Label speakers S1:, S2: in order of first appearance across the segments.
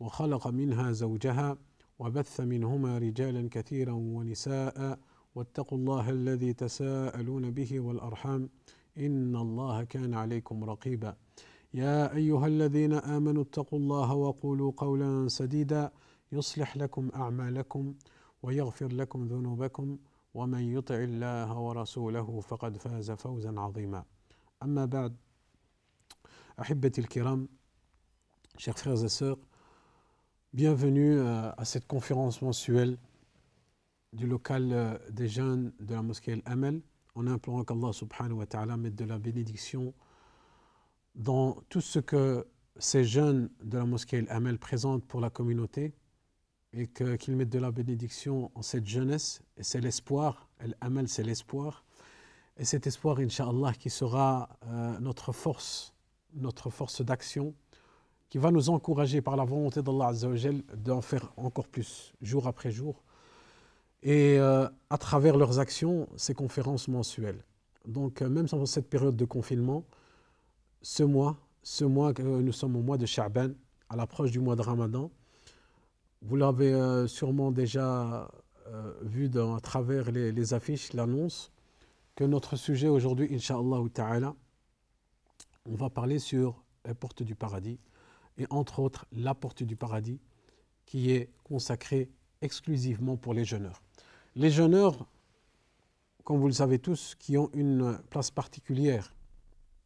S1: وخلق منها زوجها وبث منهما رجالا كثيرا ونساء واتقوا الله الذي تساءلون به والأرحام إن الله كان عليكم رقيبا. يا أيها الذين آمنوا اتقوا الله وقولوا قولا سديدا يصلح لكم أعمالكم ويغفر لكم ذنوبكم ومن يطع الله ورسوله فقد فاز فوزا عظيما. أما بعد أحبتي الكرام chers frères et sœurs Bienvenue euh, à cette conférence mensuelle du local euh, des jeunes de la mosquée El-Amel, en implorant qu'Allah subhanahu wa ta'ala mette de la bénédiction dans tout ce que ces jeunes de la mosquée El-Amel présentent pour la communauté et qu'ils mettent de la bénédiction en cette jeunesse. Et c'est l'espoir, El-Amel c'est l'espoir. Et cet espoir, Inch'Allah, qui sera euh, notre force, notre force d'action qui va nous encourager par la volonté d'Allah d'en faire encore plus, jour après jour, et euh, à travers leurs actions, ces conférences mensuelles. Donc, euh, même dans cette période de confinement, ce mois, ce mois que nous sommes au mois de Sha'ban, à l'approche du mois de Ramadan, vous l'avez euh, sûrement déjà vu à travers les, les affiches, l'annonce, que notre sujet aujourd'hui, Inch'Allah Ta'ala, on va parler sur la porte du paradis et entre autres la porte du paradis qui est consacrée exclusivement pour les jeûneurs. Les jeûneurs, comme vous le savez tous, qui ont une place particulière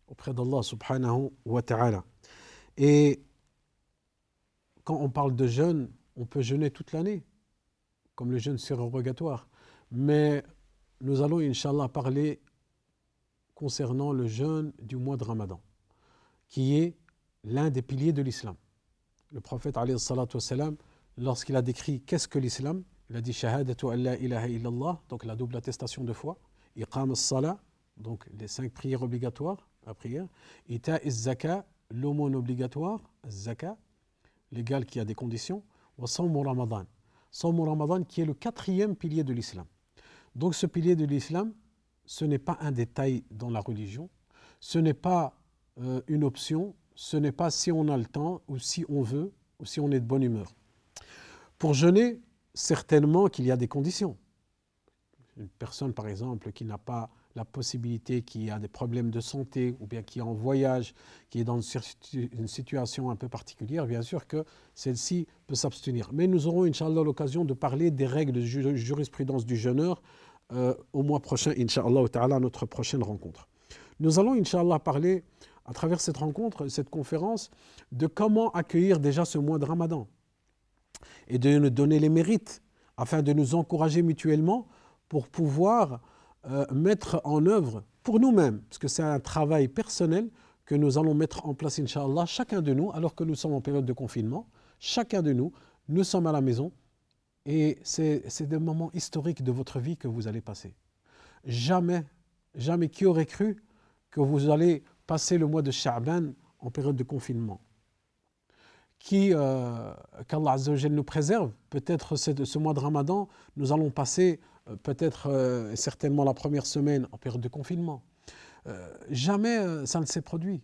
S1: auprès d'Allah subhanahu wa ta'ala. Et quand on parle de jeûne, on peut jeûner toute l'année, comme le jeûne surrogatoire. Mais nous allons, Inch'Allah, parler concernant le jeûne du mois de Ramadan, qui est l'un des piliers de l'islam. Le prophète, lorsqu'il a décrit qu'est-ce que l'islam, il a dit Shahadatu la ilaha illallah, donc la double attestation de foi, Iqam as-salah, donc les cinq prières obligatoires, la prière, Ita zaka l'aumône obligatoire, zaka, légal qui a des conditions, wa ramadan. Sawmu ramadan qui est le quatrième pilier de l'islam. Donc ce pilier de l'islam, ce n'est pas un détail dans la religion, ce n'est pas euh, une option, ce n'est pas si on a le temps ou si on veut ou si on est de bonne humeur. Pour jeûner, certainement qu'il y a des conditions. Une personne, par exemple, qui n'a pas la possibilité, qui a des problèmes de santé ou bien qui est en voyage, qui est dans une situation un peu particulière, bien sûr que celle-ci peut s'abstenir. Mais nous aurons, Inch'Allah, l'occasion de parler des règles de jurisprudence du jeûneur euh, au mois prochain, Inch'Allah, à notre prochaine rencontre. Nous allons, Inch'Allah, parler à travers cette rencontre, cette conférence, de comment accueillir déjà ce mois de Ramadan et de nous donner les mérites afin de nous encourager mutuellement pour pouvoir euh, mettre en œuvre pour nous-mêmes, parce que c'est un travail personnel que nous allons mettre en place, Inch'Allah, chacun de nous, alors que nous sommes en période de confinement, chacun de nous, nous sommes à la maison et c'est des moments historiques de votre vie que vous allez passer. Jamais, jamais qui aurait cru que vous allez passer le mois de Sha'ban en période de confinement. Qui, euh, qu'Allah nous préserve, peut-être ce mois de Ramadan, nous allons passer euh, peut-être euh, certainement la première semaine en période de confinement. Euh, jamais ça ne s'est produit.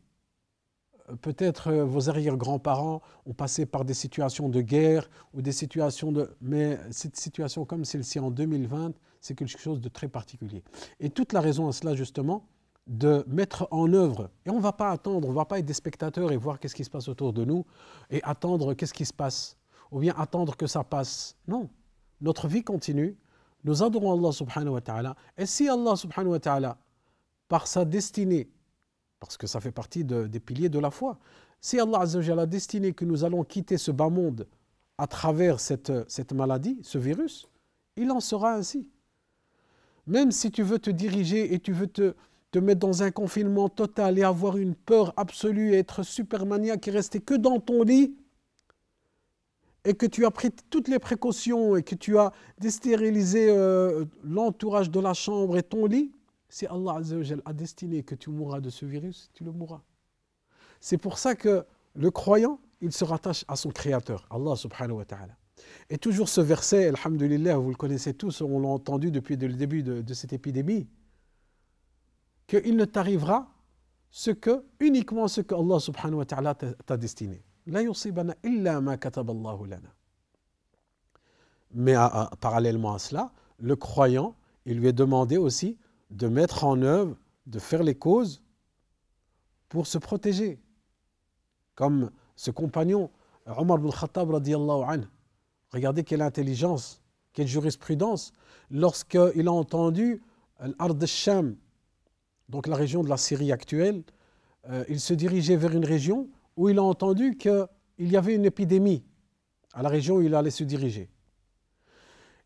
S1: Peut-être vos arrière-grands-parents ont passé par des situations de guerre ou des situations de... Mais cette situation comme celle-ci en 2020, c'est quelque chose de très particulier. Et toute la raison à cela, justement, de mettre en œuvre. Et on ne va pas attendre, on ne va pas être des spectateurs et voir qu'est-ce qui se passe autour de nous et attendre qu'est-ce qui se passe, ou bien attendre que ça passe. Non, notre vie continue, nous adorons Allah subhanahu wa ta'ala, et si Allah subhanahu wa ta'ala, par sa destinée, parce que ça fait partie des piliers de la foi, si Allah a destiné que nous allons quitter ce bas monde à travers cette, cette maladie, ce virus, il en sera ainsi. Même si tu veux te diriger et tu veux te, te mettre dans un confinement total et avoir une peur absolue et être super maniaque et rester que dans ton lit, et que tu as pris toutes les précautions et que tu as désterilisé euh, l'entourage de la chambre et ton lit, si Allah a destiné que tu mourras de ce virus, tu le mourras. C'est pour ça que le croyant, il se rattache à son Créateur, Allah subhanahu wa ta'ala. Et toujours ce verset, Alhamdulillah, vous le connaissez tous, on l'a entendu depuis le début de, cette épidémie, qu'il ne t'arrivera ce que, uniquement ce que Allah subhanahu wa ta'ala t'a destiné. Mais parallèlement à cela, le croyant, il lui est demandé aussi de mettre en œuvre, de faire les causes pour se protéger. Comme ce compagnon, Omar ibn Khattab Regardez quelle intelligence, quelle jurisprudence. Lorsqu'il a entendu l'Ard al-Sham, donc la région de la Syrie actuelle, euh, il se dirigeait vers une région où il a entendu qu'il y avait une épidémie à la région où il allait se diriger.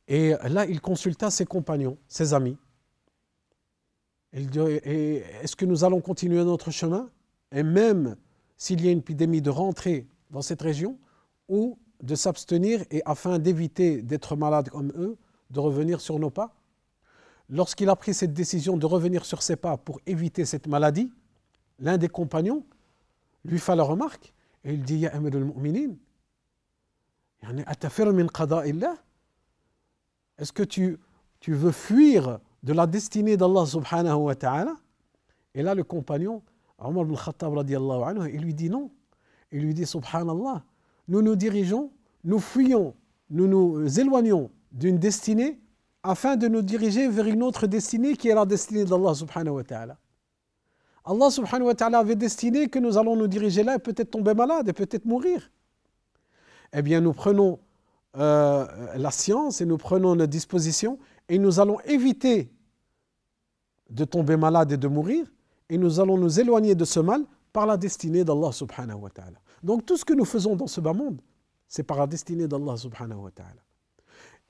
S1: Et là, il consulta ses compagnons, ses amis. Il dit, est-ce que nous allons continuer notre chemin? Et même s'il y a une épidémie, de rentrer dans cette région ou de s'abstenir et afin d'éviter d'être malade comme eux, de revenir sur nos pas? Lorsqu'il a pris cette décision de revenir sur ses pas pour éviter cette maladie, l'un des compagnons lui fait la remarque et il dit Ya Amir al-Mu'minin, est-ce que tu, veux fuir de la destinée d'Allah subhanahu wa ta'ala? Et là, le compagnon, Omar ibn Khattab anhu, il lui dit non. Il lui dit Subhanallah, nous nous dirigeons, nous fuyons, nous nous éloignons d'une destinée afin de nous diriger vers une autre destinée qui est la destinée d'Allah subhanahu wa ta'ala. Allah subhanahu wa ta'ala avait destiné que nous allons nous diriger là et peut-être tomber malade et peut-être mourir. Eh bien, nous prenons euh, la science et nous prenons nos dispositions et nous allons éviter de tomber malade et de mourir et nous allons nous éloigner de ce mal par la destinée d'Allah subhanahu wa ta'ala. Donc tout ce que nous faisons dans ce bas monde, c'est par la destinée d'Allah subhanahu wa ta'ala.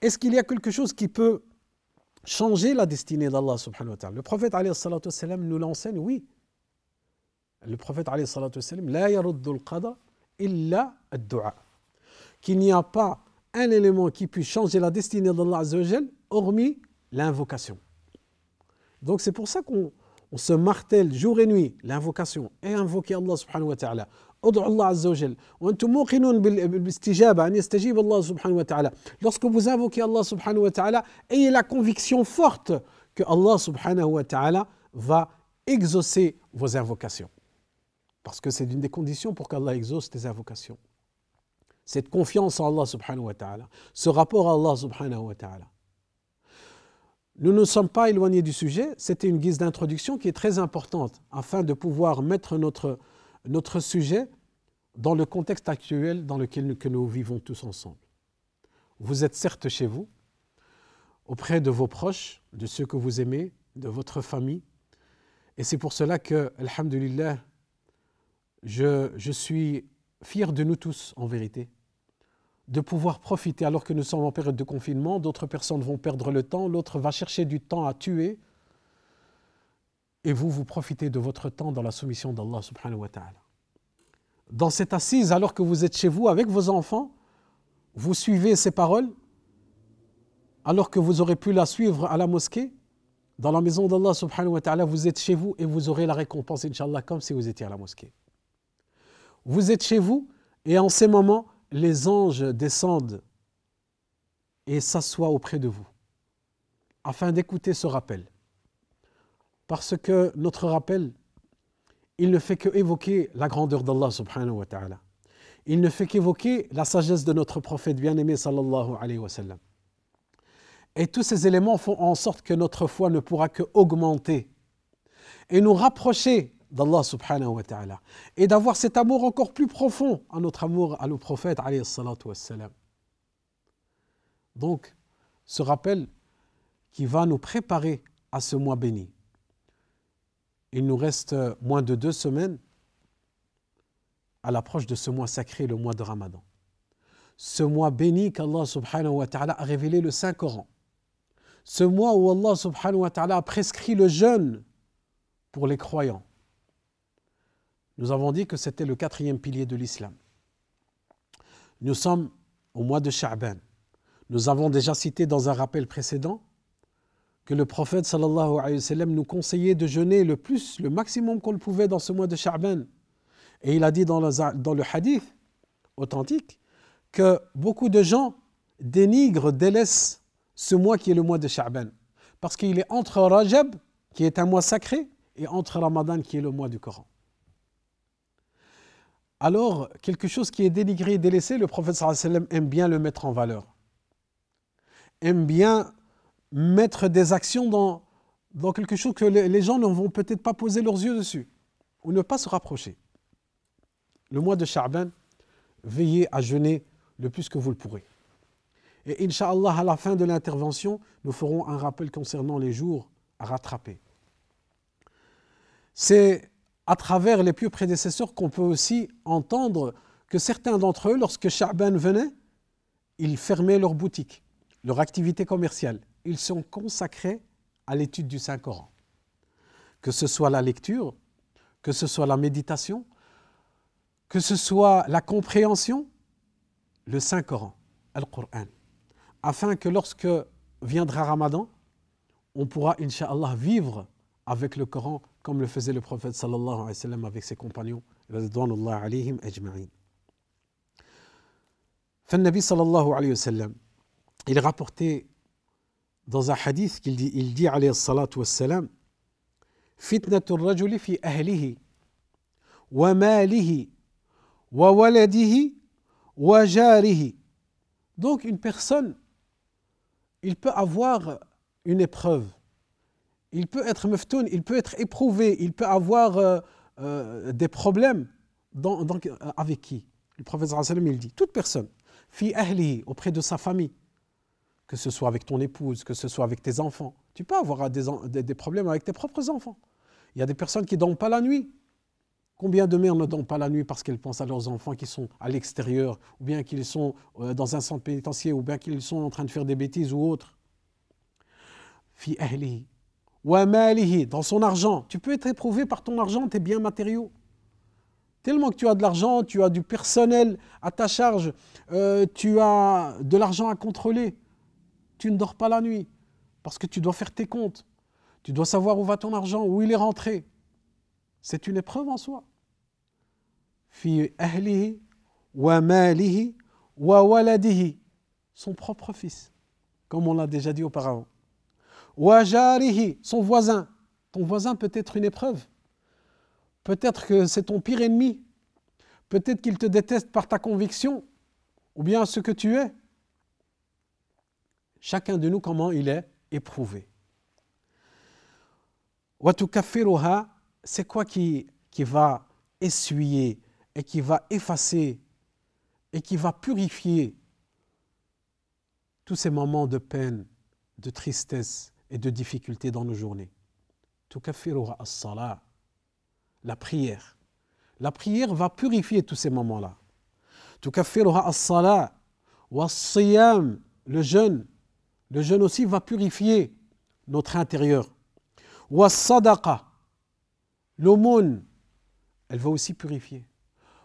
S1: Est-ce qu'il y a quelque chose qui peut changer la destinée d'Allah subhanahu wa ta'ala? Le prophète nous l'enseigne, oui. Le prophète alayhi la yaruddul illa ad-du'a. Qu'il n'y a pas un élément qui puisse changer la destinée d'Allah hormis l'invocation. Donc c'est pour ça qu'on se martèle jour et nuit l'invocation et invoquer Allah subhanahu wa ta'ala lorsque vous invoquez Allah subhanahu wa ta'ala ayez la conviction forte que Allah subhanahu wa ta'ala va exaucer vos invocations. Parce que c'est une des conditions pour qu'Allah exauce tes invocations. Cette confiance en Allah subhanahu wa ta'ala ce rapport à Allah subhanahu wa ta'ala nous ne sommes pas éloignés du sujet, c'était une guise d'introduction qui est très importante afin de pouvoir mettre notre, notre sujet dans le contexte actuel dans lequel nous, que nous vivons tous ensemble. Vous êtes certes chez vous, auprès de vos proches, de ceux que vous aimez, de votre famille, et c'est pour cela que, alhamdulillah, je, je suis fier de nous tous en vérité, de pouvoir profiter alors que nous sommes en période de confinement, d'autres personnes vont perdre le temps, l'autre va chercher du temps à tuer, et vous, vous profitez de votre temps dans la soumission d'Allah subhanahu wa ta'ala. Dans cette assise, alors que vous êtes chez vous avec vos enfants, vous suivez ces paroles, alors que vous aurez pu la suivre à la mosquée, dans la maison d'Allah subhanahu wa ta'ala, vous êtes chez vous et vous aurez la récompense, inshallah, comme si vous étiez à la mosquée. Vous êtes chez vous et en ces moments, les anges descendent et s'assoient auprès de vous, afin d'écouter ce rappel parce que notre rappel, il ne fait qu'évoquer la grandeur d'Allah subhanahu wa ta'ala. Il ne fait qu'évoquer la sagesse de notre prophète bien-aimé sallallahu alayhi wa sallam. Et tous ces éléments font en sorte que notre foi ne pourra que augmenter et nous rapprocher d'Allah subhanahu wa ta'ala et d'avoir cet amour encore plus profond à notre amour à le prophète. Donc, ce rappel qui va nous préparer à ce mois béni il nous reste moins de deux semaines à l'approche de ce mois sacré, le mois de Ramadan. Ce mois béni qu'Allah a révélé le Saint-Coran. Ce mois où Allah subhanahu wa ta'ala a prescrit le jeûne pour les croyants. Nous avons dit que c'était le quatrième pilier de l'islam. Nous sommes au mois de Sha'ban. Nous avons déjà cité dans un rappel précédent que le prophète sallallahu alayhi wa sallam nous conseillait de jeûner le plus, le maximum qu'on le pouvait dans ce mois de Sha'ban. Et il a dit dans le, hadith authentique que beaucoup de gens dénigrent, délaissent ce mois qui est le mois de Sha'ban. Parce qu'il est entre Rajab, qui est un mois sacré, et entre Ramadan, qui est le mois du Coran. Alors, quelque chose qui est dénigré et délaissé, le prophète sallam aime bien le mettre en valeur. Aime bien mettre des actions dans, dans quelque chose que les gens ne vont peut-être pas poser leurs yeux dessus, ou ne pas se rapprocher. Le mois de Sha'ban, veillez à jeûner le plus que vous le pourrez. Et Inch'Allah, à la fin de l'intervention, nous ferons un rappel concernant les jours à rattraper. C'est à travers les pieux prédécesseurs qu'on peut aussi entendre que certains d'entre eux, lorsque Sha'ban venait, ils fermaient leur boutique, leur activité commerciale. Ils sont consacrés à l'étude du Saint-Coran. Que ce soit la lecture, que ce soit la méditation, que ce soit la compréhension, le Saint-Coran, le Coran, afin que lorsque viendra Ramadan, on pourra, Inch'Allah, vivre avec le Coran comme le faisait le prophète sallallahu alayhi wa sallam avec ses compagnons, alayhim ajma'in. Alayhi wa sallam, il rapporté dans un hadith qu'il dit, il dit alayhi salatu wa sallam, fitnatul rajuli fi ahlihi wa malihi wa waladihi wa jarihi. Donc une personne, il peut avoir une épreuve il peut être meftoun, il peut être éprouvé, il peut avoir euh, euh, des problèmes dans, avec qui? Le prophète sallam il dit toute personne, fi ahli auprès de sa famille, que ce soit avec ton épouse, que ce soit avec tes enfants, tu peux avoir des, problèmes avec tes propres enfants. Il y a des personnes qui ne dorment pas la nuit. Combien de mères ne dorment pas la nuit parce qu'elles pensent à leurs enfants qui sont à l'extérieur, ou bien qu'ils sont dans un centre pénitentiaire, ou bien qu'ils sont en train de faire des bêtises ou ahli dans son argent. Tu peux être éprouvé par ton argent, tes biens matériaux. Tellement que tu as de l'argent, tu as du personnel à ta charge, euh, tu as de l'argent à contrôler. Tu ne dors pas la nuit parce que tu dois faire tes comptes. Tu dois savoir où va ton argent, où il est rentré. C'est une épreuve en soi. Son propre fils, comme on l'a déjà dit auparavant son voisin. Ton voisin peut être une épreuve. Peut-être que c'est ton pire ennemi. Peut-être qu'il te déteste par ta conviction ou bien ce que tu es. Chacun de nous, comment il est éprouvé. C'est quoi qui, va essuyer et qui va effacer et qui va purifier tous ces moments de peine, de tristesse, et de difficultés dans nos journées? as-salah, la prière. La prière va purifier tous ces moments-là. as-salah was-siyam, le jeûne. Le jeûne aussi va purifier notre intérieur. Was-sadaqa, l'aumône, elle va aussi purifier.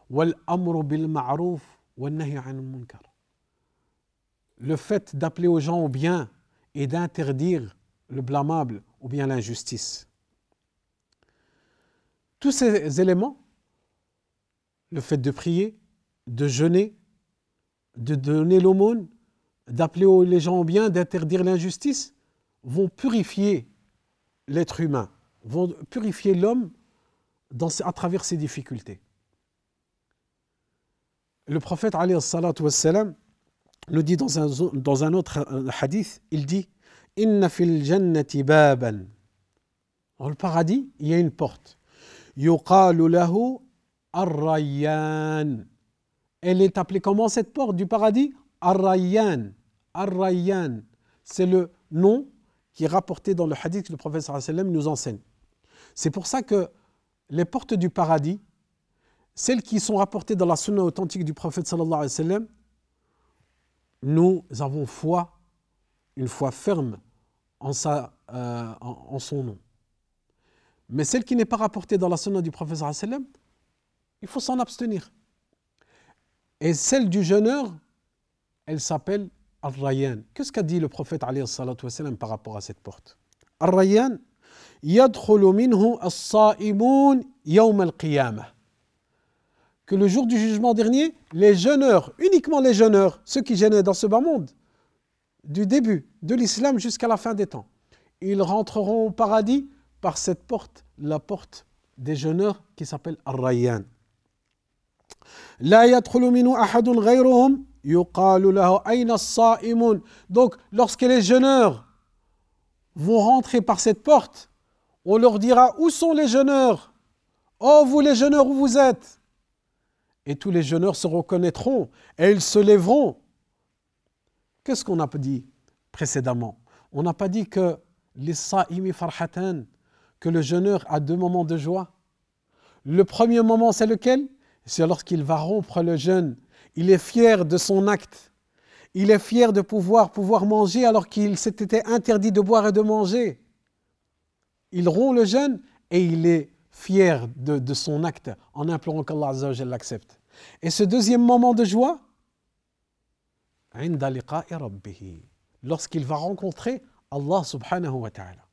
S1: Bil ma'ruf munkar. Le fait d'appeler aux gens au bien et d'interdire le blâmable ou bien l'injustice. Tous ces éléments, le fait de prier, de jeûner, de donner l'aumône, d'appeler les gens bien, d'interdire l'injustice, vont purifier l'être humain, vont purifier l'homme à travers ses difficultés. Le prophète wassalam, nous dit dans un, autre hadith, il dit Inna fil jannati. Dans le paradis, il y a une porte. Elle est appelée comment cette porte du paradis? Ar-Rayyan. C'est le nom qui est rapporté dans le hadith que le prophète nous enseigne. C'est pour ça que les portes du paradis, celles qui sont rapportées dans la sunna authentique du prophète nous avons foi une foi ferme en, sa, euh, en, son nom. Mais celle qui n'est pas rapportée dans la sunna du prophète il faut s'en abstenir. Et celle du jeûneur, elle s'appelle Ar-Rayyan. Qu'est-ce qu'a dit le prophète wassalam, par rapport à cette porte? Ar-Rayyan. Que le jour du jugement dernier, les jeûneurs, uniquement les jeûneurs, ceux qui gênaient dans ce bas monde, du début de l'islam jusqu'à la fin des temps, ils rentreront au paradis par cette porte, la porte des jeûneurs qui s'appelle Ar-Rayyan. Donc, lorsque les jeûneurs vont rentrer par cette porte, on leur dira Où sont les jeûneurs? Oh, vous les jeûneurs, où vous êtes! Et tous les jeûneurs se reconnaîtront et ils se lèveront. Qu'est-ce qu'on a dit précédemment? On n'a pas dit que les que le jeûneur a deux moments de joie. Le premier moment, c'est lequel? C'est lorsqu'il va rompre le jeûne il est fier de son acte. Il est fier de pouvoir pouvoir manger alors qu'il s'était interdit de boire et de manger. Il rompt le jeûne et il est fier de, son acte en implorant qu'Allah l'accepte. Et ce deuxième moment de joie, lorsqu'il va rencontrer Allah subhanahu wa ta'ala.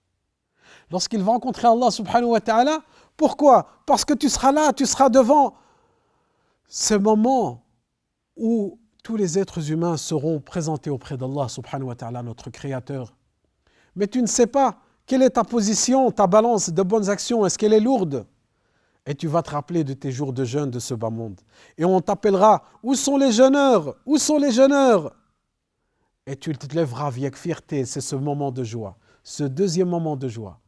S1: Lorsqu'il va rencontrer Allah subhanahu wa ta'ala, pourquoi? Parce que tu seras là, tu seras devant ce moment où tous les êtres humains seront présentés auprès d'Allah subhanahu wa ta'ala, notre Créateur. Mais tu ne sais pas quelle est ta position, ta balance de bonnes actions, est-ce qu'elle est lourde? Et tu vas te rappeler de tes jours de jeûne de ce bas monde. Et on t'appellera, où sont les jeûneurs? Où sont les jeûneurs? Et tu te lèveras avec fierté, c'est ce moment de joie, ce deuxième moment de joie.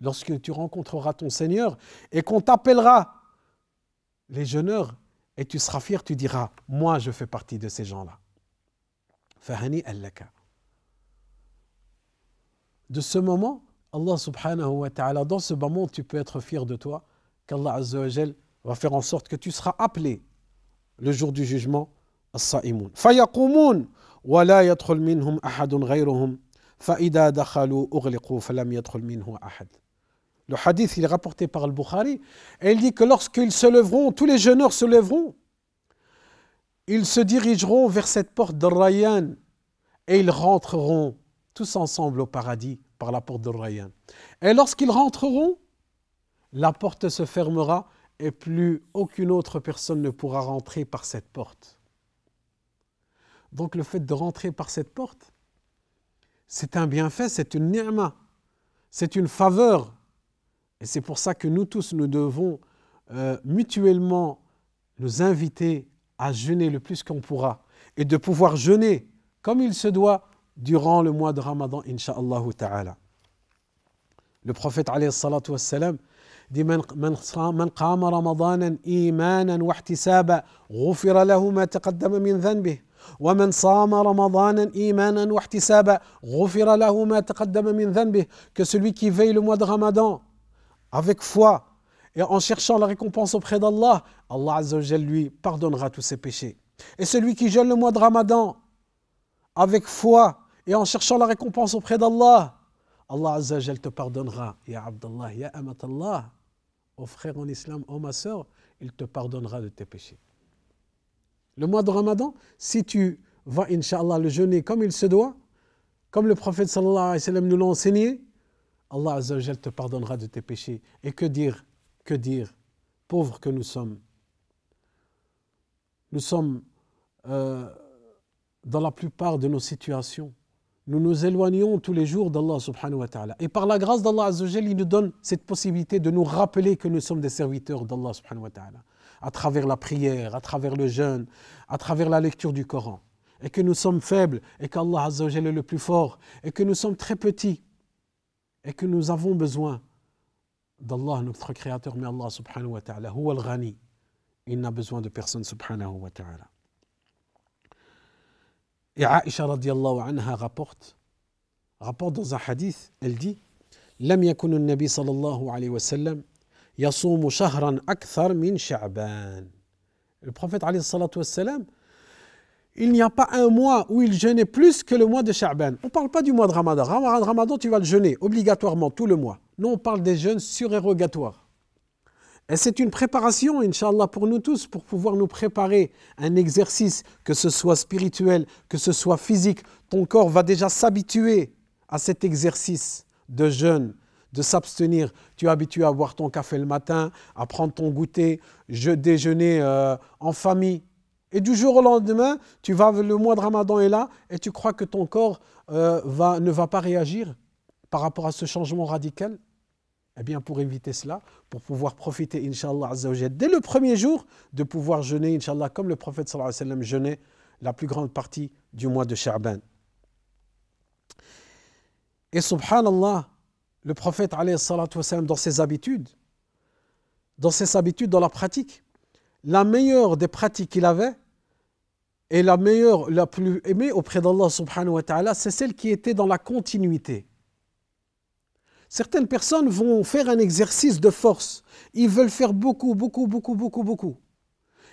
S1: Lorsque tu rencontreras ton Seigneur et qu'on t'appellera, les jeûneurs et tu seras fier, tu diras, moi je fais partie de ces gens-là. Fahani allaka. De ce moment, Allah subhanahu wa ta'ala, dans ce moment, tu peux être fier de toi, qu'Allah azawajal va faire en sorte que tu seras appelé le jour du jugement, as-sa'imun. Fayaqumun, wa la yadkhul minhum ahadun ghayruhum, fa idha dakhalu ughliqu falam yadkhul minhu ahad le hadith, il est rapporté par le Bukhari, et il dit que lorsqu'ils se lèveront, tous les jeûneurs se lèveront, ils se dirigeront vers cette porte de Rayyan et ils rentreront tous ensemble au paradis par la porte de Rayyan. Et lorsqu'ils rentreront, la porte se fermera et plus aucune autre personne ne pourra rentrer par cette porte. Donc le fait de rentrer par cette porte, c'est un bienfait, c'est une ni'ma, c'est une faveur et c'est pour ça que nous tous, nous devons euh, mutuellement nous inviter à jeûner le plus qu'on pourra et de pouvoir jeûner comme il se doit durant le mois de Ramadan, insha'Allah ta'ala. Le prophète alayhi salatu wassalam dit Man qama Ramadanan imanan wa ihtisaba ghufira lahu ma taqaddama min dhanbih ومن صام رمضانا إيمانا واحتسابا غفر له ما تقدم من ذنبه que celui qui veille le mois de Ramadan avec foi et en cherchant la récompense auprès d'Allah, Allah Azzawajal lui pardonnera tous ses péchés. Et celui qui jeûne le mois de Ramadan avec foi et en cherchant la récompense auprès d'Allah, Allah Azzawajal te pardonnera. Ya Abdallah, Ya Amatallah, ô frère en islam, ô ma soeur, il te pardonnera de tes péchés. Le mois de Ramadan, si tu vas, Inch'Allah, le jeûner comme il se doit, comme le prophète sallallahu alayhi wa nous l'a enseigné, Allah Azzawajal te pardonnera de tes péchés. Et que dire Que dire Pauvres que nous sommes. Nous sommes euh, dans la plupart de nos situations. Nous nous éloignons tous les jours d'Allah subhanahu wa ta'ala. Et par la grâce d'Allah Azzawajal, il nous donne cette possibilité de nous rappeler que nous sommes des serviteurs d'Allah subhanahu wa ta'ala. À travers la prière, à travers le jeûne, à travers la lecture du Coran. Et que nous sommes faibles et qu'Allah Azzawajal est le plus fort. Et que nous sommes très petits et que nous avons besoin d'Allah, notre Créateur, mais Allah subhanahu wa ta'ala, huwa al-ghani. Il n'a besoin de personne subhanahu wa ta'ala. Et Aisha radiallahu anha rapporte, rapporte dans un hadith, elle dit لم يكن النبي صلى الله عليه وسلم يصوم شهرا أكثر من شعبان. Le prophète عليه الصلاة والسلام il n'y a pas un mois où il jeûnait plus que le mois de Sha'ban. On ne parle pas du mois de Ramadan. Ramadan, tu vas le jeûner obligatoirement tout le mois. Non, on parle des jeûnes surérogatoires. Et c'est une préparation, Inch'Allah, pour nous tous, pour pouvoir nous préparer un exercice, que ce soit spirituel, que ce soit physique. Ton corps va déjà s'habituer à cet exercice de jeûne, de s'abstenir. Tu es habitué à boire ton café le matin, à prendre ton goûter, je, déjeuner euh, en famille. Et du jour au lendemain, tu vas, le mois de Ramadan est là, et tu crois que ton corps euh, va, ne va pas réagir par rapport à ce changement radical? Eh bien, pour éviter cela, pour pouvoir profiter, Inch'Allah, dès le premier jour, de pouvoir jeûner, Inch'Allah, comme le prophète sallallahu alayhi wa sallam jeûnait la plus grande partie du mois de Sha'ban. Et subhanallah, le prophète, dans ses habitudes, dans ses habitudes, dans la pratique, la meilleure des pratiques qu'il avait, et la meilleure, la plus aimée auprès d'Allah subhanahu wa ta'ala, c'est celle qui était dans la continuité. Certaines personnes vont faire un exercice de force. Ils veulent faire beaucoup, beaucoup, beaucoup, beaucoup, beaucoup.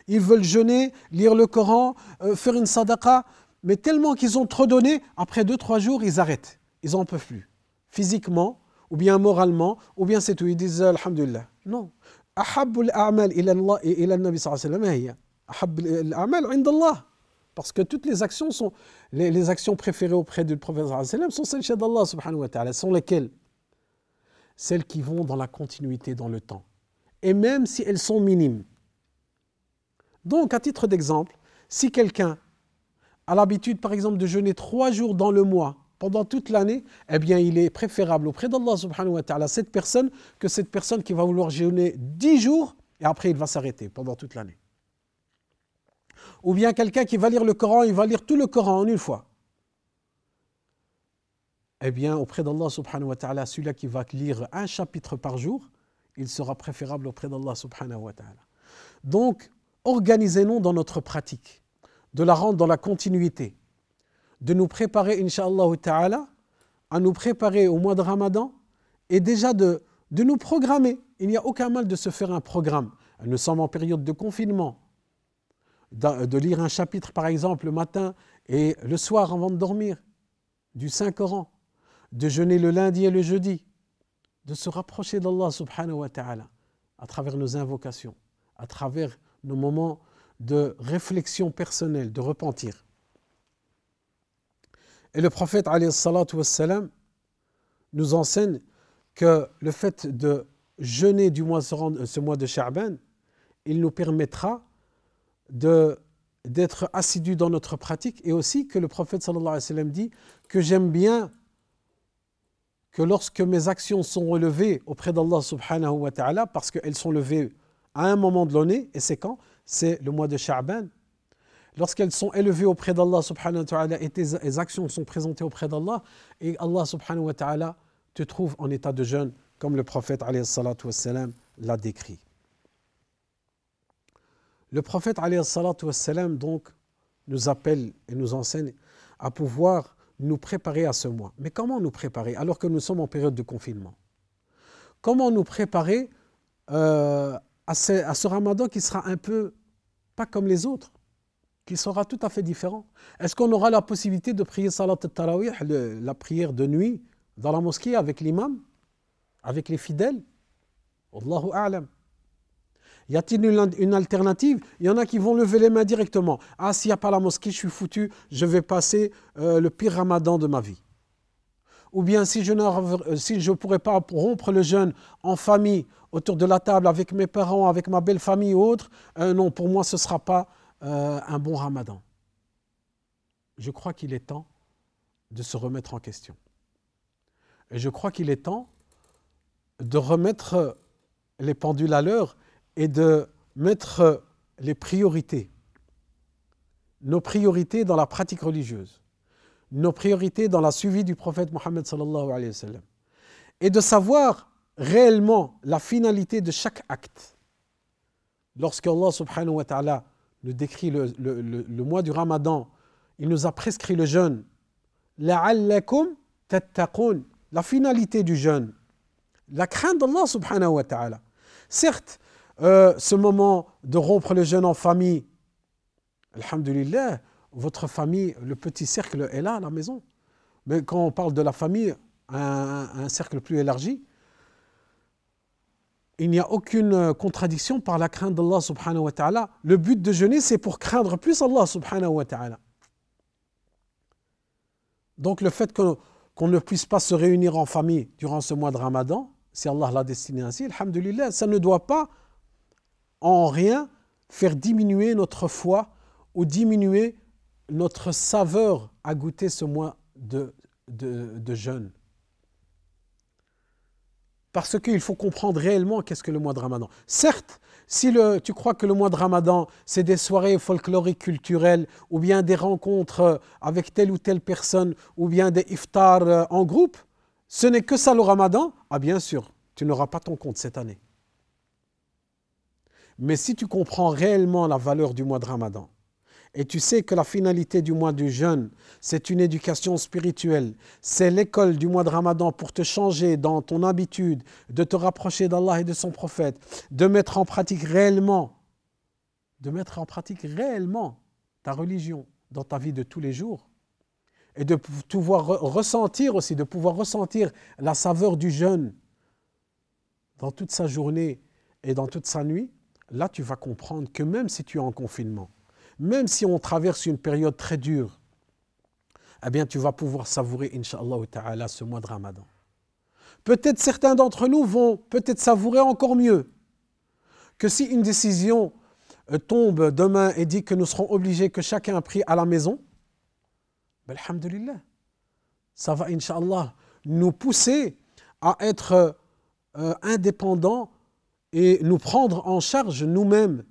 S1: Ils veulent jeûner, lire le Coran, euh, faire une sadaqa, mais tellement qu'ils ont trop donné, après deux, trois jours, ils arrêtent. Ils n'en peuvent plus. Physiquement, ou bien moralement, ou bien c'est tout. Ils disent Alhamdulillah. Non. Ahabul a'mal Nabi sallallahu alayhi wa sallam. Ahabul a'mal parce que toutes les actions sont, les, actions préférées auprès du prophète sont celles d'Allah subhanahu wa ta'ala. Sont lesquelles? Celles qui vont dans la continuité dans le temps. Et même si elles sont minimes. Donc, à titre d'exemple, si quelqu'un a l'habitude, par exemple, de jeûner trois jours dans le mois pendant toute l'année, eh bien, il est préférable auprès d'Allah subhanahu wa ta'ala cette personne que cette personne qui va vouloir jeûner dix jours et après il va s'arrêter pendant toute l'année. Ou bien quelqu'un qui va lire le Coran, il va lire tout le Coran en une fois. Eh bien, auprès d'Allah subhanahu wa ta'ala, celui-là qui va lire un chapitre par jour, il sera préférable auprès d'Allah subhanahu wa ta'ala. Donc, organisez-nous dans notre pratique, de la rendre dans la continuité, de nous préparer, inshallah ta'ala, à nous préparer au mois de Ramadan et déjà de, de nous programmer. Il n'y a aucun mal de se faire un programme. Nous sommes en période de confinement de lire un chapitre, par exemple, le matin et le soir avant de dormir, du Saint-Coran, de jeûner le lundi et le jeudi, de se rapprocher d'Allah subhanahu wa ta'ala à travers nos invocations, à travers nos moments de réflexion personnelle, de repentir. Et le prophète nous enseigne que le fait de jeûner du mois, ce mois de Sha'ban, il nous permettra d'être assidu dans notre pratique et aussi que le prophète dit que j'aime bien que lorsque mes actions sont relevées auprès d'Allah subhanahu wa ta'ala, parce qu'elles sont levées à un moment de l'année, et c'est quand? C'est le mois de Sha'ban. Lorsqu'elles sont élevées auprès d'Allah subhanahu wa ta'ala et tes actions sont présentées auprès d'Allah, et Allah subhanahu wa ta'ala te trouve en état de jeûne, comme le prophète alayhi l'a décrit. Le prophète donc nous appelle et nous enseigne à pouvoir nous préparer à ce mois. Mais comment nous préparer alors que nous sommes en période de confinement? Comment nous préparer euh, à, ce, ramadan qui sera un peu pas comme les autres, qui sera tout à fait différent? Est-ce qu'on aura la possibilité de prier Salat al-Tarawih, la prière de nuit, dans la mosquée avec l'imam, avec les fidèles? Allahu a'lam. Y a-t-il une, alternative? Il y en a qui vont lever les mains directement. Ah, s'il n'y a pas la mosquée, je suis foutu, je vais passer euh, le pire ramadan de ma vie. Ou bien si je ne euh, si je pourrais pas rompre le jeûne en famille, autour de la table, avec mes parents, avec ma belle famille ou autre, euh, non, pour moi, ce ne sera pas un bon ramadan. Je crois qu'il est temps de se remettre en question. Et je crois qu'il est temps de remettre les pendules à l'heure et de mettre les priorités, nos priorités dans la pratique religieuse, nos priorités dans la suivi du prophète Mohammed sallallahu alayhi wa sallam, et de savoir réellement la finalité de chaque acte. Lorsque Allah subhanahu wa ta'ala nous décrit le, le, mois du ramadan, il nous a prescrit le jeûne. La finalité du jeûne. La crainte d'Allah subhanahu wa ta'ala. Certes, euh, ce moment de rompre le jeûne en famille, Alhamdulillah, votre famille, le petit cercle est là à la maison. Mais quand on parle de la famille, un, cercle plus élargi, il n'y a aucune contradiction par la crainte d'Allah subhanahu wa ta'ala. Le but de jeûner, c'est pour craindre plus Allah subhanahu wa ta'ala. Donc le fait qu'on ne puisse pas se réunir en famille durant ce mois de Ramadan, si Allah l'a destiné ainsi, alhamdulillah, ça ne doit pas en rien faire diminuer notre foi ou diminuer notre saveur à goûter ce mois de, jeûne. Parce qu'il faut comprendre réellement qu'est-ce que le mois de Ramadan. Certes, si tu crois que le mois de Ramadan, c'est des soirées folkloriques culturelles, ou bien des rencontres avec telle ou telle personne, ou bien des iftars euh, en groupe, ce n'est que ça le Ramadan, ah bien sûr, tu n'auras pas ton compte cette année. Mais si tu comprends réellement la valeur du mois de Ramadan, et tu sais que la finalité du mois du jeûne, c'est une éducation spirituelle, c'est l'école du mois de Ramadan pour te changer dans ton habitude, de te rapprocher d'Allah et de son prophète, de mettre en pratique réellement, de mettre en pratique réellement ta religion dans ta vie de tous les jours, et de pouvoir ressentir aussi, de pouvoir ressentir la saveur du jeûne dans toute sa journée et dans toute sa nuit, là tu vas comprendre que même si tu es en confinement, même si on traverse une période très dure, eh bien tu vas pouvoir savourer, inshallah ta'ala, ce mois de Ramadan. Peut-être certains d'entre nous vont peut-être savourer encore mieux que si une décision euh, tombe demain et dit que nous serons obligés que chacun prie à la maison, ben, alhamdulillah, ça va, inshallah, nous pousser à être euh, indépendants et nous prendre en charge nous-mêmes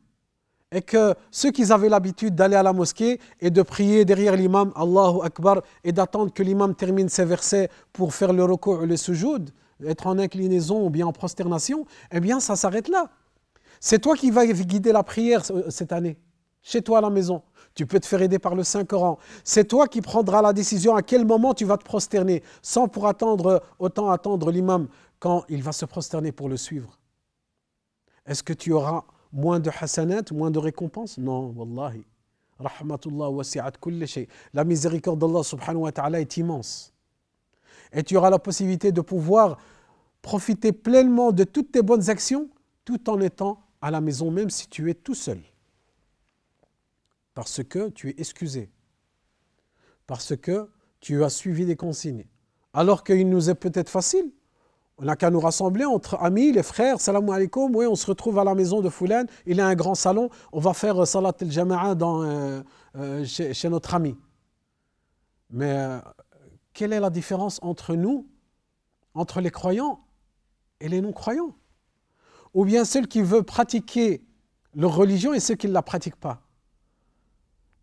S1: et que ceux qui avaient l'habitude d'aller à la mosquée et de prier derrière l'imam Allahu Akbar et d'attendre que l'imam termine ses versets pour faire le recours et le sujoud, être en inclinaison ou bien en prosternation, eh bien ça s'arrête là. C'est toi qui vas guider la prière euh, cette année, chez toi à la maison. Tu peux te faire aider par le Saint-Coran. C'est toi qui prendras la décision à quel moment tu vas te prosterner, sans pour attendre, autant attendre l'imam quand il va se prosterner pour le suivre. Est-ce que tu auras moins de hasanat, moins de récompenses Non, wallahi. Rahmatullah wasi'at kulli. La miséricorde d'Allah subhanahu wa ta'ala est immense. Et tu auras la possibilité de pouvoir profiter pleinement de toutes tes bonnes actions tout en étant à la maison, même si tu es tout seul. Parce que tu es excusé. Parce que tu as suivi des consignes. Alors qu'il nous est peut-être facile on n'a qu'à nous rassembler entre amis, les frères, salam alaikum, oui, on se retrouve à la maison de Foulan, il a un grand salon, on va faire euh, salat al-jama'a euh, euh, chez, notre ami. Mais quelle est la différence entre nous, entre les croyants et les non-croyants? Ou bien ceux qui veulent pratiquer leur religion et ceux qui ne la pratiquent pas?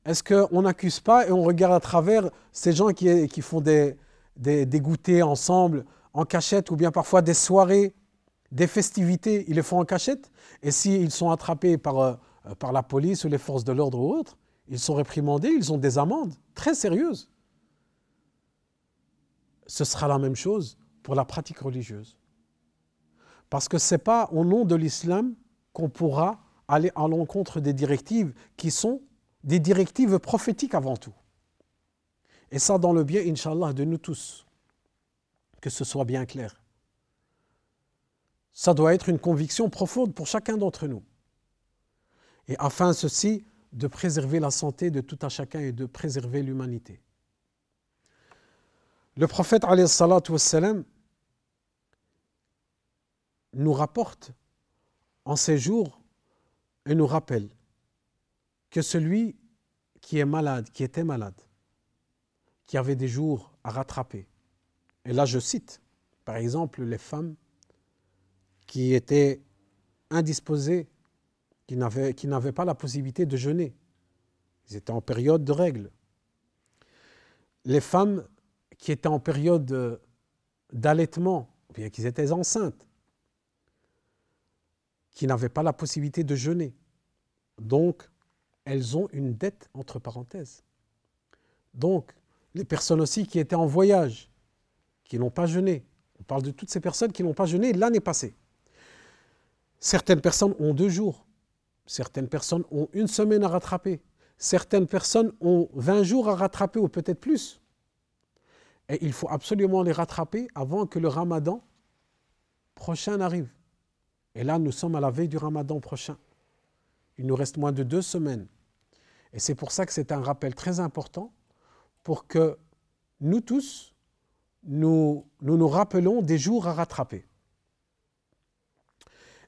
S1: Est-ce qu'on n'accuse pas et on regarde à travers ces gens qui, qui font des, des, des goûters ensemble en cachette ou bien parfois des soirées, des festivités, ils les font en cachette. Et s'ils sont attrapés par, euh, par la police ou les forces de l'ordre ou autres, ils sont réprimandés, ils ont des amendes très sérieuses. Ce sera la même chose pour la pratique religieuse. Parce que ce n'est pas au nom de l'islam qu'on pourra aller à l'encontre des directives qui sont des directives prophétiques avant tout. Et ça dans le bien, inshallah, de nous tous que ce soit bien clair. Ça doit être une conviction profonde pour chacun d'entre nous. Et afin ceci, de préserver la santé de tout un chacun et de préserver l'humanité. Le prophète wassalam, nous rapporte en ces jours et nous rappelle que celui qui est malade, qui était malade, qui avait des jours à rattraper, et là, je cite, par exemple, les femmes qui étaient indisposées, qui n'avaient, pas la possibilité de jeûner. Ils étaient en période de règles. Les femmes qui étaient en période d'allaitement, ou bien qui étaient enceintes, qui n'avaient pas la possibilité de jeûner. Donc, elles ont une dette entre parenthèses. Donc, les personnes aussi qui étaient en voyage, qui n'ont pas jeûné. On parle de toutes ces personnes qui n'ont pas jeûné l'année passée. Certaines personnes ont deux jours. Certaines personnes ont une semaine à rattraper. Certaines personnes ont 20 jours à rattraper ou peut-être plus. Et il faut absolument les rattraper avant que le ramadan prochain arrive. Et là, nous sommes à la veille du ramadan prochain. Il nous reste moins de deux semaines. Et c'est pour ça que c'est un rappel très important pour que nous tous, nous, nous nous rappelons des jours à rattraper.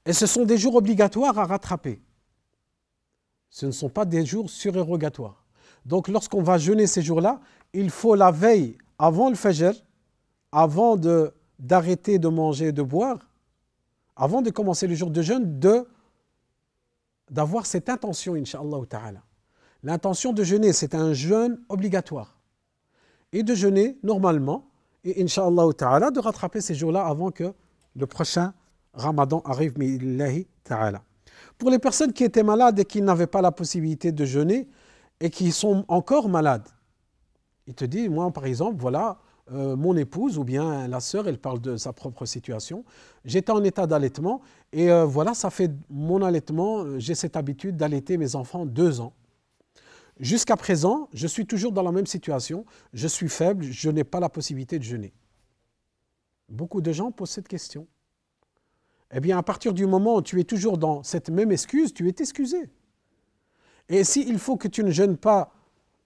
S1: Et ce sont des jours obligatoires à rattraper. Ce ne sont pas des jours surérogatoires. Donc lorsqu'on va jeûner ces jours-là, il faut la veille, avant le fajr, avant d'arrêter de, manger et de boire, avant de commencer le jour de jeûne, d'avoir cette intention, inshallah ta'ala. L'intention de jeûner, c'est un jeûne obligatoire. Et de jeûner normalement, et inshallah ta'ala, de rattraper ces jours-là avant que le prochain ramadan arrive, ta'ala. Pour les personnes qui étaient malades et qui n'avaient pas la possibilité de jeûner et qui sont encore malades, il te dit, moi par exemple, voilà, euh, mon épouse ou bien la sœur, elle parle de sa propre situation. J'étais en état d'allaitement et euh, voilà, ça fait mon allaitement, j'ai cette habitude d'allaiter mes enfants deux ans. Jusqu'à présent, je suis toujours dans la même situation. Je suis faible, je n'ai pas la possibilité de jeûner. Beaucoup de gens posent cette question. Eh bien, à partir du moment où tu es toujours dans cette même excuse, tu es excusé. Et s'il faut que tu ne jeûnes pas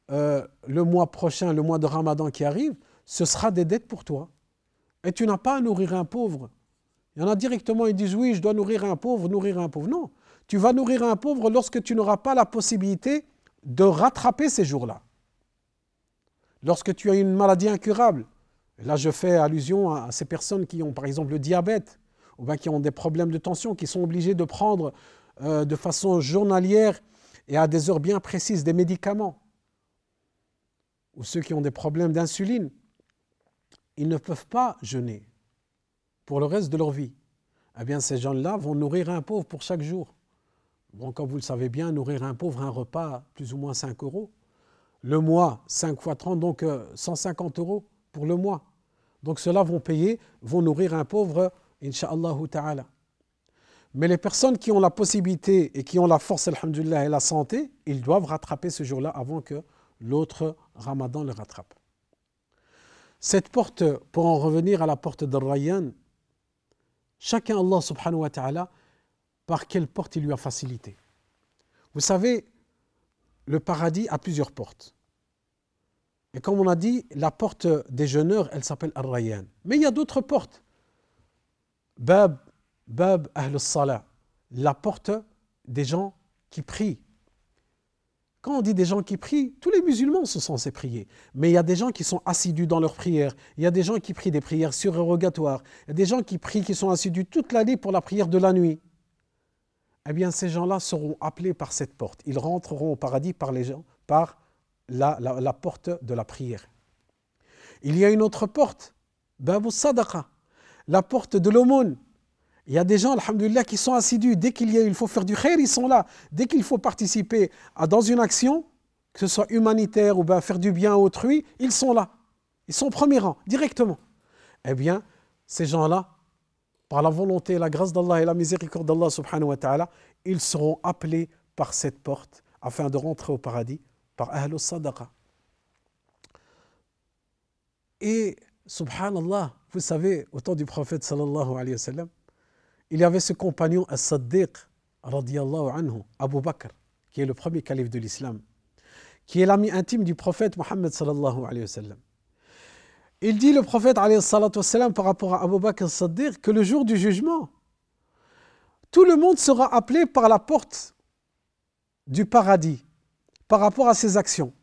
S1: le mois prochain, le mois de Ramadan qui arrive, ce sera des dettes pour toi. Et tu n'as pas à nourrir un pauvre. Il y en a directement, ils disent oui, je dois nourrir un pauvre, nourrir un pauvre. Non, tu vas nourrir un pauvre lorsque tu n'auras pas la possibilité de rattraper ces jours-là. Lorsque tu as une maladie incurable, là je fais allusion à ces personnes qui ont par exemple le diabète, ou bien qui ont des problèmes de tension, qui sont obligés de prendre euh, de façon journalière et à des heures bien précises des médicaments, ou ceux qui ont des problèmes d'insuline ils ne peuvent pas jeûner pour le reste de leur vie. Eh bien, ces gens-là vont nourrir un pauvre pour chaque jour. Bon, comme vous le savez bien, nourrir un pauvre, un repas, plus ou moins 5 euros. Le mois, 5 fois 30, donc 150 euh, euros pour le mois. Donc ceux-là vont payer, vont nourrir un pauvre, Inch'Allah ta'ala. Mais les personnes qui ont la possibilité et qui ont la force, alhamdulillah, et la santé, ils doivent rattraper ce jour-là avant que l'autre ramadan le rattrape. Cette porte, pour en revenir à la porte de Rayyan, chacun Allah subhanahu wa ta'ala, par quelle porte il lui a facilité. Vous savez, le paradis a plusieurs portes. Et comme on a dit, la porte des jeûneurs, elle s'appelle Ar-Rayyan. Mais il y a d'autres portes. Bab, Bab Ahl Salah, la porte des gens qui prient, quand on dit des gens qui prient, tous les musulmans sont censés prier. Mais il y a des gens qui sont assidus dans leurs prières. Il y a des gens qui prient des prières surérogatoires. Il y a des gens qui prient, qui sont assidus toute l'année pour la prière de la nuit. Eh bien, ces gens-là seront appelés par cette porte. Ils rentreront au paradis par, la, porte de la prière. Il y a une autre porte, Babu la porte de l'aumône. Il y a des gens, alhamdulillah, qui sont assidus. Dès qu'il faut faire du khair, ils sont là. Dès qu'il faut participer à, dans une action, que ce soit humanitaire ou bien faire du bien à autrui, ils sont là. Ils sont au premier rang, directement. Eh bien, ces gens-là, par la volonté la grâce d'Allah et la miséricorde d'Allah subhanahu wa ta'ala, ils seront appelés par cette porte afin de rentrer au paradis par Ahlus Sadaqa. Et subhanallah, vous savez, au temps du prophète alayhi wa sallam, il y avait ce compagnon As-Saddiq, anhu, Abu Bakr, qui est le premier calife de l'islam, qui est l'ami intime du prophète Mohammed sallallahu alayhi wa sallam. Il dit le prophète sallam par rapport à Abu Bakr As-Saddiq que le jour du jugement, tout le monde sera appelé par la porte du paradis par rapport à ses actions.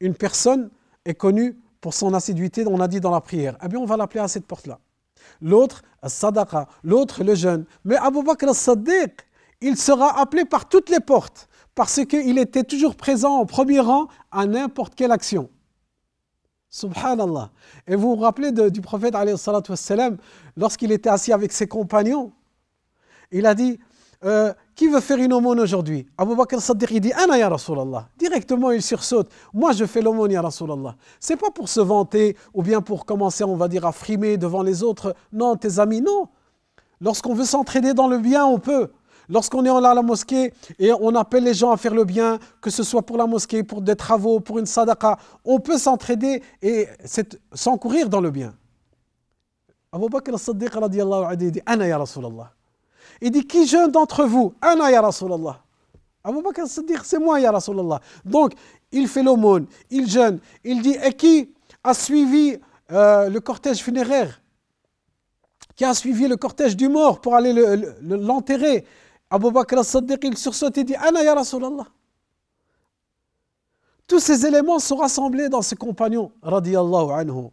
S1: Une personne est connue pour son assiduité, on a dit dans la prière. Eh bien, on va l'appeler à cette porte-là l'autre sadaqa, l'autre le jeûne. Mais Abu Bakr al-Saddiq, il sera appelé par toutes les portes parce qu'il était toujours présent au premier rang à n'importe quelle action. Subhanallah. Et vous vous rappelez du prophète lorsqu'il était assis avec ses compagnons, il a dit euh, qui veut faire une aumône aujourd'hui? Abu Bakr Saddiq, il dit Ana ya Rasulallah. Directement, il sursaute. Moi, je fais l'aumône, ya Rasulallah. C'est pas pour se vanter ou bien pour commencer, on va dire, à frimer devant les autres. Non, tes amis, non. Lorsqu'on veut s'entraider dans le bien, on peut. Lorsqu'on est là à la mosquée et on appelle les gens à faire le bien, que ce soit pour la mosquée, pour des travaux, pour une sadaqa, on peut s'entraider et s'encourir dans le bien. Abu Bakr Saddiq, dit Ana ya Rasulallah. Il dit Qui jeûne d'entre vous Ana ya Rasulallah. Abu Bakr Siddiq, c'est moi ya Rasulallah. Donc, il fait l'aumône, il jeûne, il dit Et qui a suivi euh, le cortège funéraire? Qui a suivi le cortège du mort pour aller l'enterrer? Abu Bakr Siddiq, il sursaute et dit Ana ya Rasulallah. Tous ces éléments sont rassemblés dans ce compagnon, radiyallahu anhu.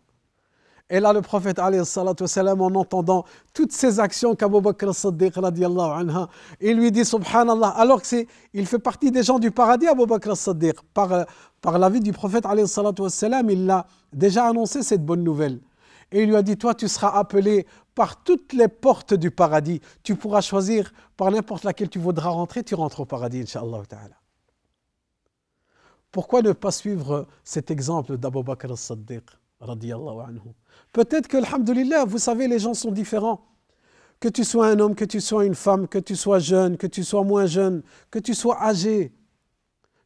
S1: Et là, le prophète, wassalam, en entendant toutes ces actions qu'Abu Bakr anha, il lui dit, subhanallah, alors qu'il fait partie des gens du paradis, Abu Bakr Siddiq, par, par la vie du prophète, wassalam, il a déjà annoncé cette bonne nouvelle. Et il lui a dit, toi, tu seras appelé par toutes les portes du paradis. Tu pourras choisir par n'importe laquelle tu voudras rentrer, tu rentres au paradis, Inch'Allah ta'ala. Pourquoi ne pas suivre cet exemple d'Abu Bakr as-Siddiq Peut-être que, alhamdulillah, vous savez, les gens sont différents. Que tu sois un homme, que tu sois une femme, que tu sois jeune, que tu sois moins jeune, que tu sois âgé,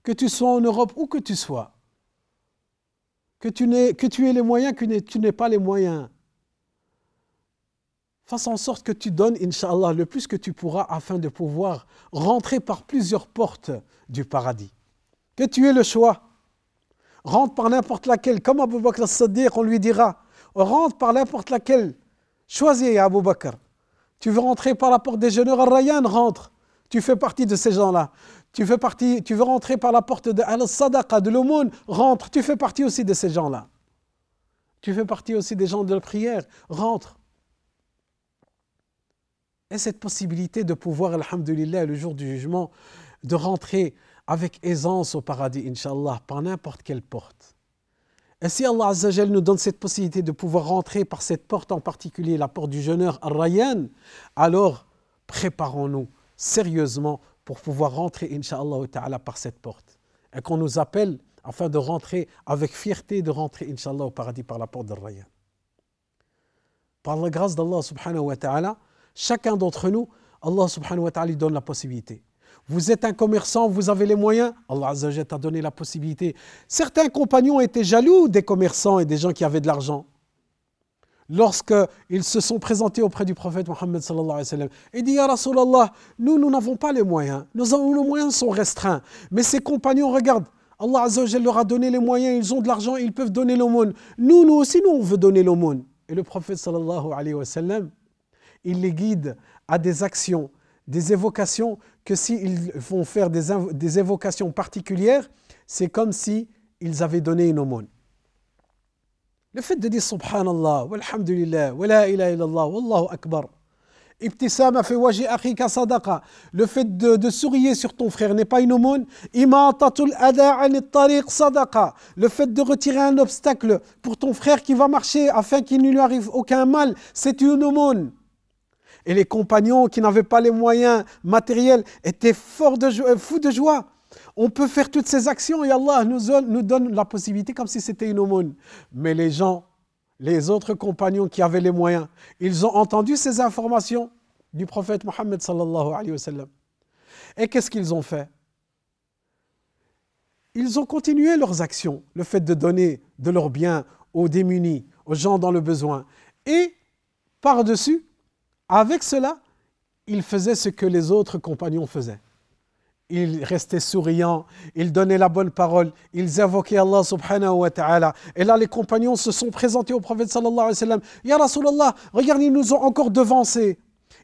S1: que tu sois en Europe, où que tu sois. Que tu, aies les moyens, que tu n'aies pas les moyens. Fasse en sorte que tu donnes, Inch'Allah, le plus que tu pourras afin de pouvoir rentrer par plusieurs portes du paradis. Que tu aies le choix. Rentre par n'importe laquelle. Comme Abu Bakr as-Siddiq, on lui dira rentre par n'importe laquelle. Choisis Abu Bakr. Tu veux rentrer par la porte des jeûneurs Al-Rayyan, rentre. Tu fais partie de ces gens-là. Tu fais partie, tu veux rentrer par la porte de Al-Sadaqa, de l'aumône, rentre. Tu fais partie aussi de ces gens-là. Tu fais partie aussi des gens de la prière, rentre. Et cette possibilité de pouvoir, alhamdulillah, le jour du jugement, de rentrer avec aisance au paradis, Inch'Allah, par n'importe quelle porte. Et si Allah Azzajal nous donne cette possibilité de pouvoir rentrer par cette porte en particulier, la porte du jeûneur Ar-Rayyan, alors préparons-nous sérieusement pour pouvoir rentrer, Inch'Allah ta'ala, par cette porte. Et qu'on nous appelle afin de rentrer avec fierté, de rentrer, Inch'Allah, au paradis par la porte d'Ar-Rayyan. Par la grâce d'Allah subhanahu wa ta'ala, chacun d'entre nous, Allah subhanahu wa ta'ala lui donne la possibilité. Vous êtes un commerçant, vous avez les moyens. Allah Azzawajal t'a donné la possibilité. Certains compagnons étaient jaloux des commerçants et des gens qui avaient de l'argent. Lorsqu'ils se sont présentés auprès du prophète Mohammed sallallahu il dit Ya Rasulallah, nous, nous n'avons pas les moyens. Nos, nos moyens sont restreints. Mais ces compagnons, regarde, Allah leur a donné les moyens, ils ont de l'argent, ils peuvent donner l'aumône. Nous, nous aussi, nous, on veut donner l'aumône. Et le prophète il les guide à des actions, des évocations que s'ils vont faire des, des évocations particulières, c'est comme si ils avaient donné une aumône. Le fait de dire Subhanallah, walhamdulillah, wallahu akbar. Ibtisama fi waji akhika sadaqa. Le fait de, de sourire sur ton frère n'est pas une aumône. Imatatul ada tariq sadaqa. Le fait de retirer un obstacle pour ton frère qui va marcher afin qu'il ne lui arrive aucun mal, c'est une aumône. Et les compagnons qui n'avaient pas les moyens matériels étaient forts de fous de joie. On peut faire toutes ces actions et Allah nous, donne la possibilité comme si c'était une aumône. Mais les gens, les autres compagnons qui avaient les moyens, ils ont entendu ces informations du prophète Mohammed sallallahu alayhi wa sallam. Et qu'est-ce qu'ils ont fait? Ils ont continué leurs actions, le fait de donner de leurs biens aux démunis, aux gens dans le besoin. Et par-dessus, avec cela, il faisait ce que les autres compagnons faisaient Ils restaient souriants, ils donnaient la bonne parole, ils invoquaient Allah subhanahu wa ta'ala. Et là, les compagnons se sont présentés au prophète sallallahu alayhi wa sallam. Ya Rasulallah, regardez, ils nous ont encore devancés.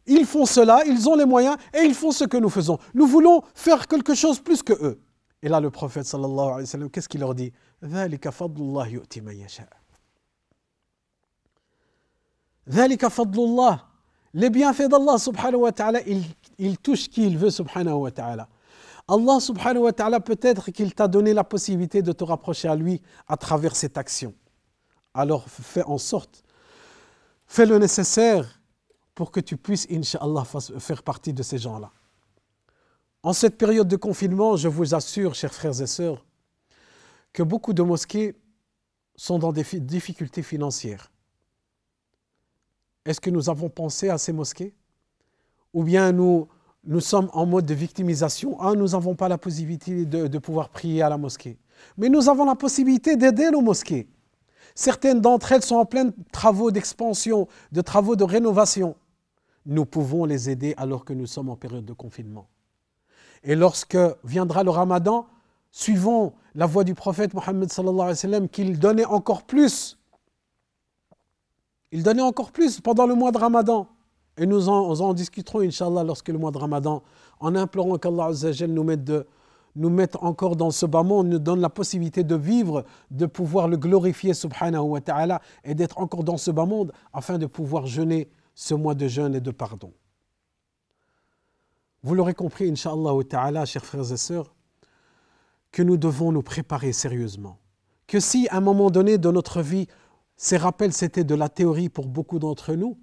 S1: Ils font cela, ils ont les moyens et ils font ce que nous faisons. Nous voulons faire quelque chose plus que eux. Et là, le prophète sallallahu alayhi wa sallam, qu'est-ce qu'il leur dit ذلك فضل الله يؤتي من يشاء. ذلك فضل الله les bienfaits d'Allah subhanahu wa ta'ala, il, touche qui il veut subhanahu wa ta'ala. Allah subhanahu wa ta'ala, peut-être qu'il t'a donné la possibilité de te rapprocher à lui à travers cette action. Alors fais en sorte, fais le nécessaire pour que tu puisses, inshallah, faire partie de ces gens-là. En cette période de confinement, je vous assure, chers frères et sœurs, que beaucoup de mosquées sont dans des difficultés financières. Est-ce que nous avons pensé à ces mosquées? Ou bien nous, nous sommes en mode de victimisation Ah, nous n'avons pas la possibilité de, pouvoir prier à la mosquée. Mais nous avons la possibilité d'aider nos mosquées. Certaines d'entre elles sont en plein travaux d'expansion, de travaux de rénovation. nous pouvons les aider alors que nous sommes en période de confinement. Et lorsque viendra le ramadan, suivons la voie du prophète Mohammed sallallahu qu'il donnait encore plus. Il donnait encore plus pendant le mois de ramadan. Et nous en, discuterons, Inch'Allah, lorsque le mois de ramadan, en implorant qu'Allah nous mette de, nous mette encore dans ce bas monde, nous donne la possibilité de vivre, de pouvoir le glorifier, subhanahu wa ta'ala, et d'être encore dans ce bas monde, afin de pouvoir jeûner ce mois de jeûne et de pardon. Vous l'aurez compris, Inch'Allah ta'ala, chers frères et sœurs, que nous devons nous préparer sérieusement. Que si à un moment donné de notre vie, ces rappels c'était de la théorie pour beaucoup d'entre nous,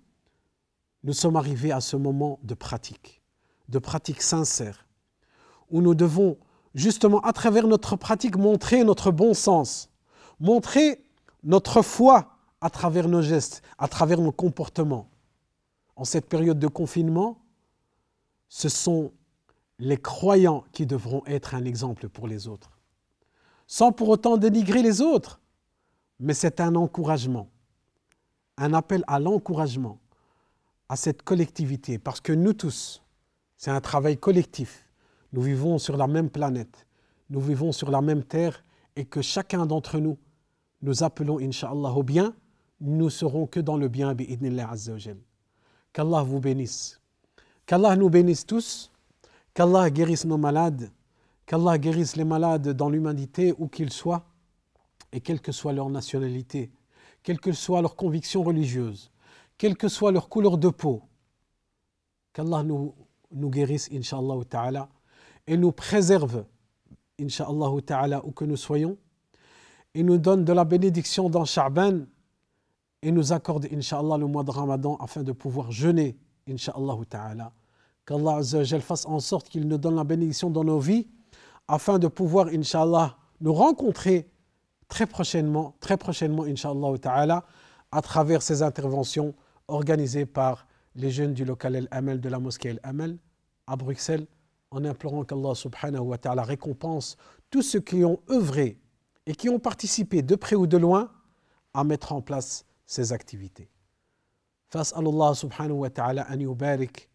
S1: nous sommes arrivés à ce moment de pratique, de pratique sincère, où nous devons justement à travers notre pratique montrer notre bon sens, montrer notre foi à travers nos gestes, à travers nos comportements. En cette période de confinement, ce sont les croyants qui devront être un exemple pour les autres. Sans pour autant dénigrer les autres, mais c'est un encouragement, un appel à l'encouragement, à cette collectivité, parce que nous tous, c'est un travail collectif. Nous vivons sur la même planète, nous vivons sur la même terre et que chacun d'entre nous, nous appelons, Inch'Allah, au bien, nous serons que dans le bien, Qu'Allah vous bénisse. Qu'Allah nous bénisse tous, qu'Allah guérisse nos malades, qu'Allah guérisse les malades dans l'humanité où qu'ils soient, et quelle que soit leur nationalité, quelle que soit leur conviction religieuse, quelle que soit leur couleur de peau. Qu'Allah nous, nous guérisse, Inch'Allah ta'ala et nous préserve, Inch'Allah ta'ala, où que nous soyons, et nous donne de la bénédiction dans Sha'ban et nous accorde, Inch'Allah, le mois de Ramadan afin de pouvoir jeûner, Inch'Allah ta'ala. Qu'Allah fasse en sorte qu'il nous donne la bénédiction dans nos vies afin de pouvoir, Inch'Allah, nous rencontrer très prochainement, très prochainement, Inch'Allah ta'ala, à travers ces interventions organisées par les jeunes du local El Amal de la mosquée El Amal à Bruxelles en implorant qu'Allah subhanahu wa ta'ala récompense tous ceux qui ont œuvré et qui ont participé de près ou de loin à mettre en place ces activités. فاسال الله سبحانه وتعالى ان يبارك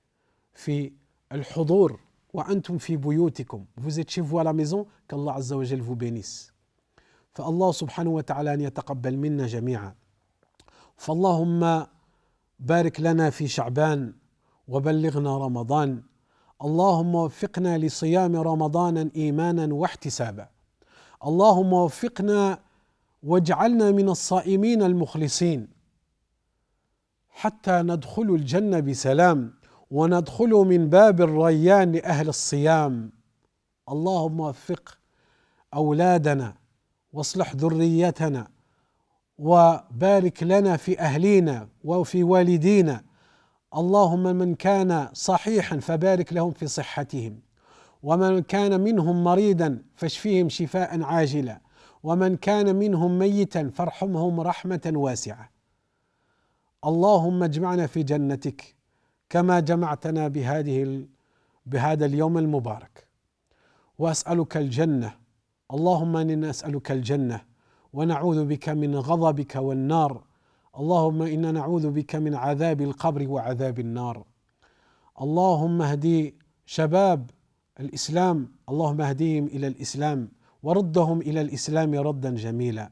S1: في الحضور وانتم في بيوتكم vous êtes chez vous à la maison qu'Allah عز وجل vous bénisse فالله سبحانه وتعالى ان يتقبل منا جميعا فاللهم بارك لنا في شعبان وبلغنا رمضان. اللهم وفقنا لصيام رمضان إيمانا واحتسابا. اللهم وفقنا واجعلنا من الصائمين المخلصين. حتى ندخل الجنة بسلام وندخل من باب الريان لأهل الصيام. اللهم وفق أولادنا واصلح ذريتنا وبارك لنا في أهلينا وفي والدينا. اللهم من كان صحيحا فبارك لهم في صحتهم. ومن كان منهم مريضا فاشفيهم شفاء عاجلا. ومن كان منهم ميتا فارحمهم رحمة واسعة. اللهم اجمعنا في جنتك كما جمعتنا بهذه بهذا اليوم المبارك. وأسألك الجنة. اللهم إني نسالك الجنة. ونعوذ بك من غضبك والنار. اللهم إنا نعوذ بك من عذاب القبر وعذاب النار. اللهم اهدي شباب الإسلام اللهم اهديهم إلى الإسلام وردهم إلى الإسلام ردا جميلا.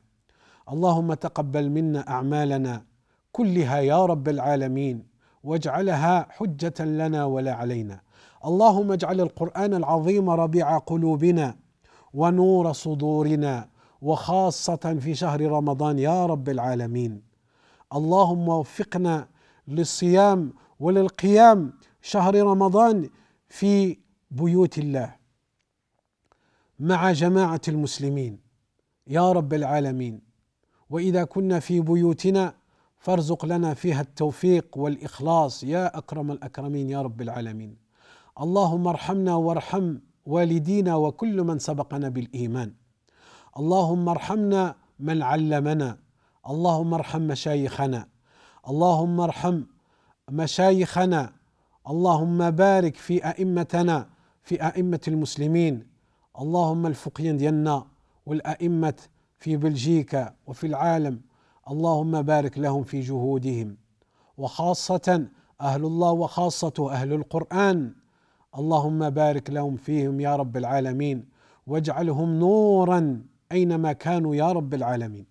S1: اللهم تقبل منا أعمالنا كلها يا رب العالمين واجعلها حجة لنا ولا علينا. اللهم اجعل القرآن العظيم ربيع قلوبنا ونور صدورنا وخاصة في شهر رمضان يا رب العالمين. اللهم وفقنا للصيام وللقيام شهر رمضان في بيوت الله مع جماعة المسلمين يا رب العالمين. وإذا كنا في بيوتنا فارزق لنا فيها التوفيق والإخلاص يا أكرم الأكرمين يا رب العالمين. اللهم ارحمنا وارحم والدينا وكل من سبقنا بالإيمان. اللهم ارحمنا من علمنا. اللهم ارحم مشايخنا. اللهم ارحم مشايخنا. اللهم بارك في أئمتنا في أئمة المسلمين. اللهم الفقيين ديالنا والأئمة في بلجيكا وفي العالم. اللهم بارك لهم في جهودهم. وخاصة أهل الله وخاصته أهل القرآن. اللهم بارك لهم فيهم يا رب العالمين. واجعلهم نورا أينما كانوا يا رب العالمين.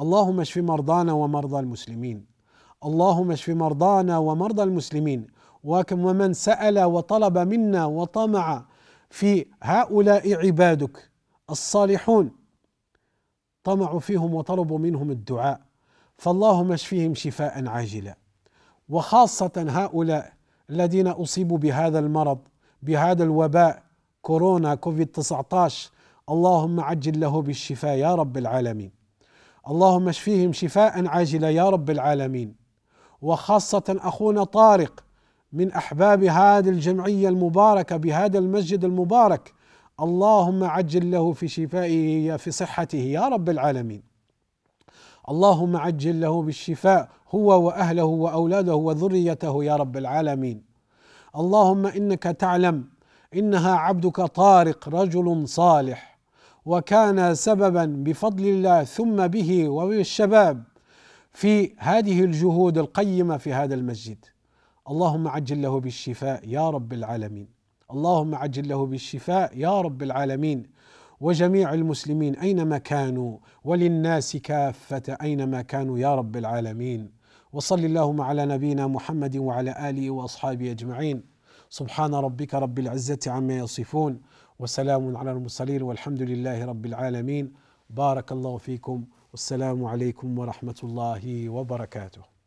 S1: اللهم اشف مرضانا ومرضى المسلمين. اللهم اشف مرضانا ومرضى المسلمين. وكم ومن سأل وطلب منا وطمع في هؤلاء عبادك الصالحون طمعوا فيهم وطلبوا منهم الدعاء. فاللهم اشفيهم شفاء عاجلا. وخاصة هؤلاء الذين أصيبوا بهذا المرض بهذا الوباء كورونا كوفيد 19 اللهم عجل له بالشفاء يا رب العالمين. اللهم اشفيهم شفاء عاجلا يا رب العالمين. وخاصة أخونا طارق من أحباب هذه الجمعية المباركة بهذا المسجد المبارك. اللهم عجل له في شفائه في صحته يا رب العالمين. اللهم عجل له بالشفاء هو وأهله وأولاده وذريته يا رب العالمين. اللهم إنك تعلم إنها عبدك طارق رجل صالح. وكان سببا بفضل الله ثم به وبالشباب في هذه الجهود القيمة في هذا المسجد. اللهم عجل له بالشفاء يا رب العالمين. اللهم عجل له بالشفاء يا رب العالمين. وجميع المسلمين أينما كانوا وللناس كافة أينما كانوا يا رب العالمين. وصل اللهم على نبينا محمد وعلى آله وأصحابه أجمعين. سبحان ربك رب العزة عما يصفون. وسلام على المرسلين والحمد لله رب العالمين. بارك الله فيكم. والسلام عليكم ورحمة الله وبركاته.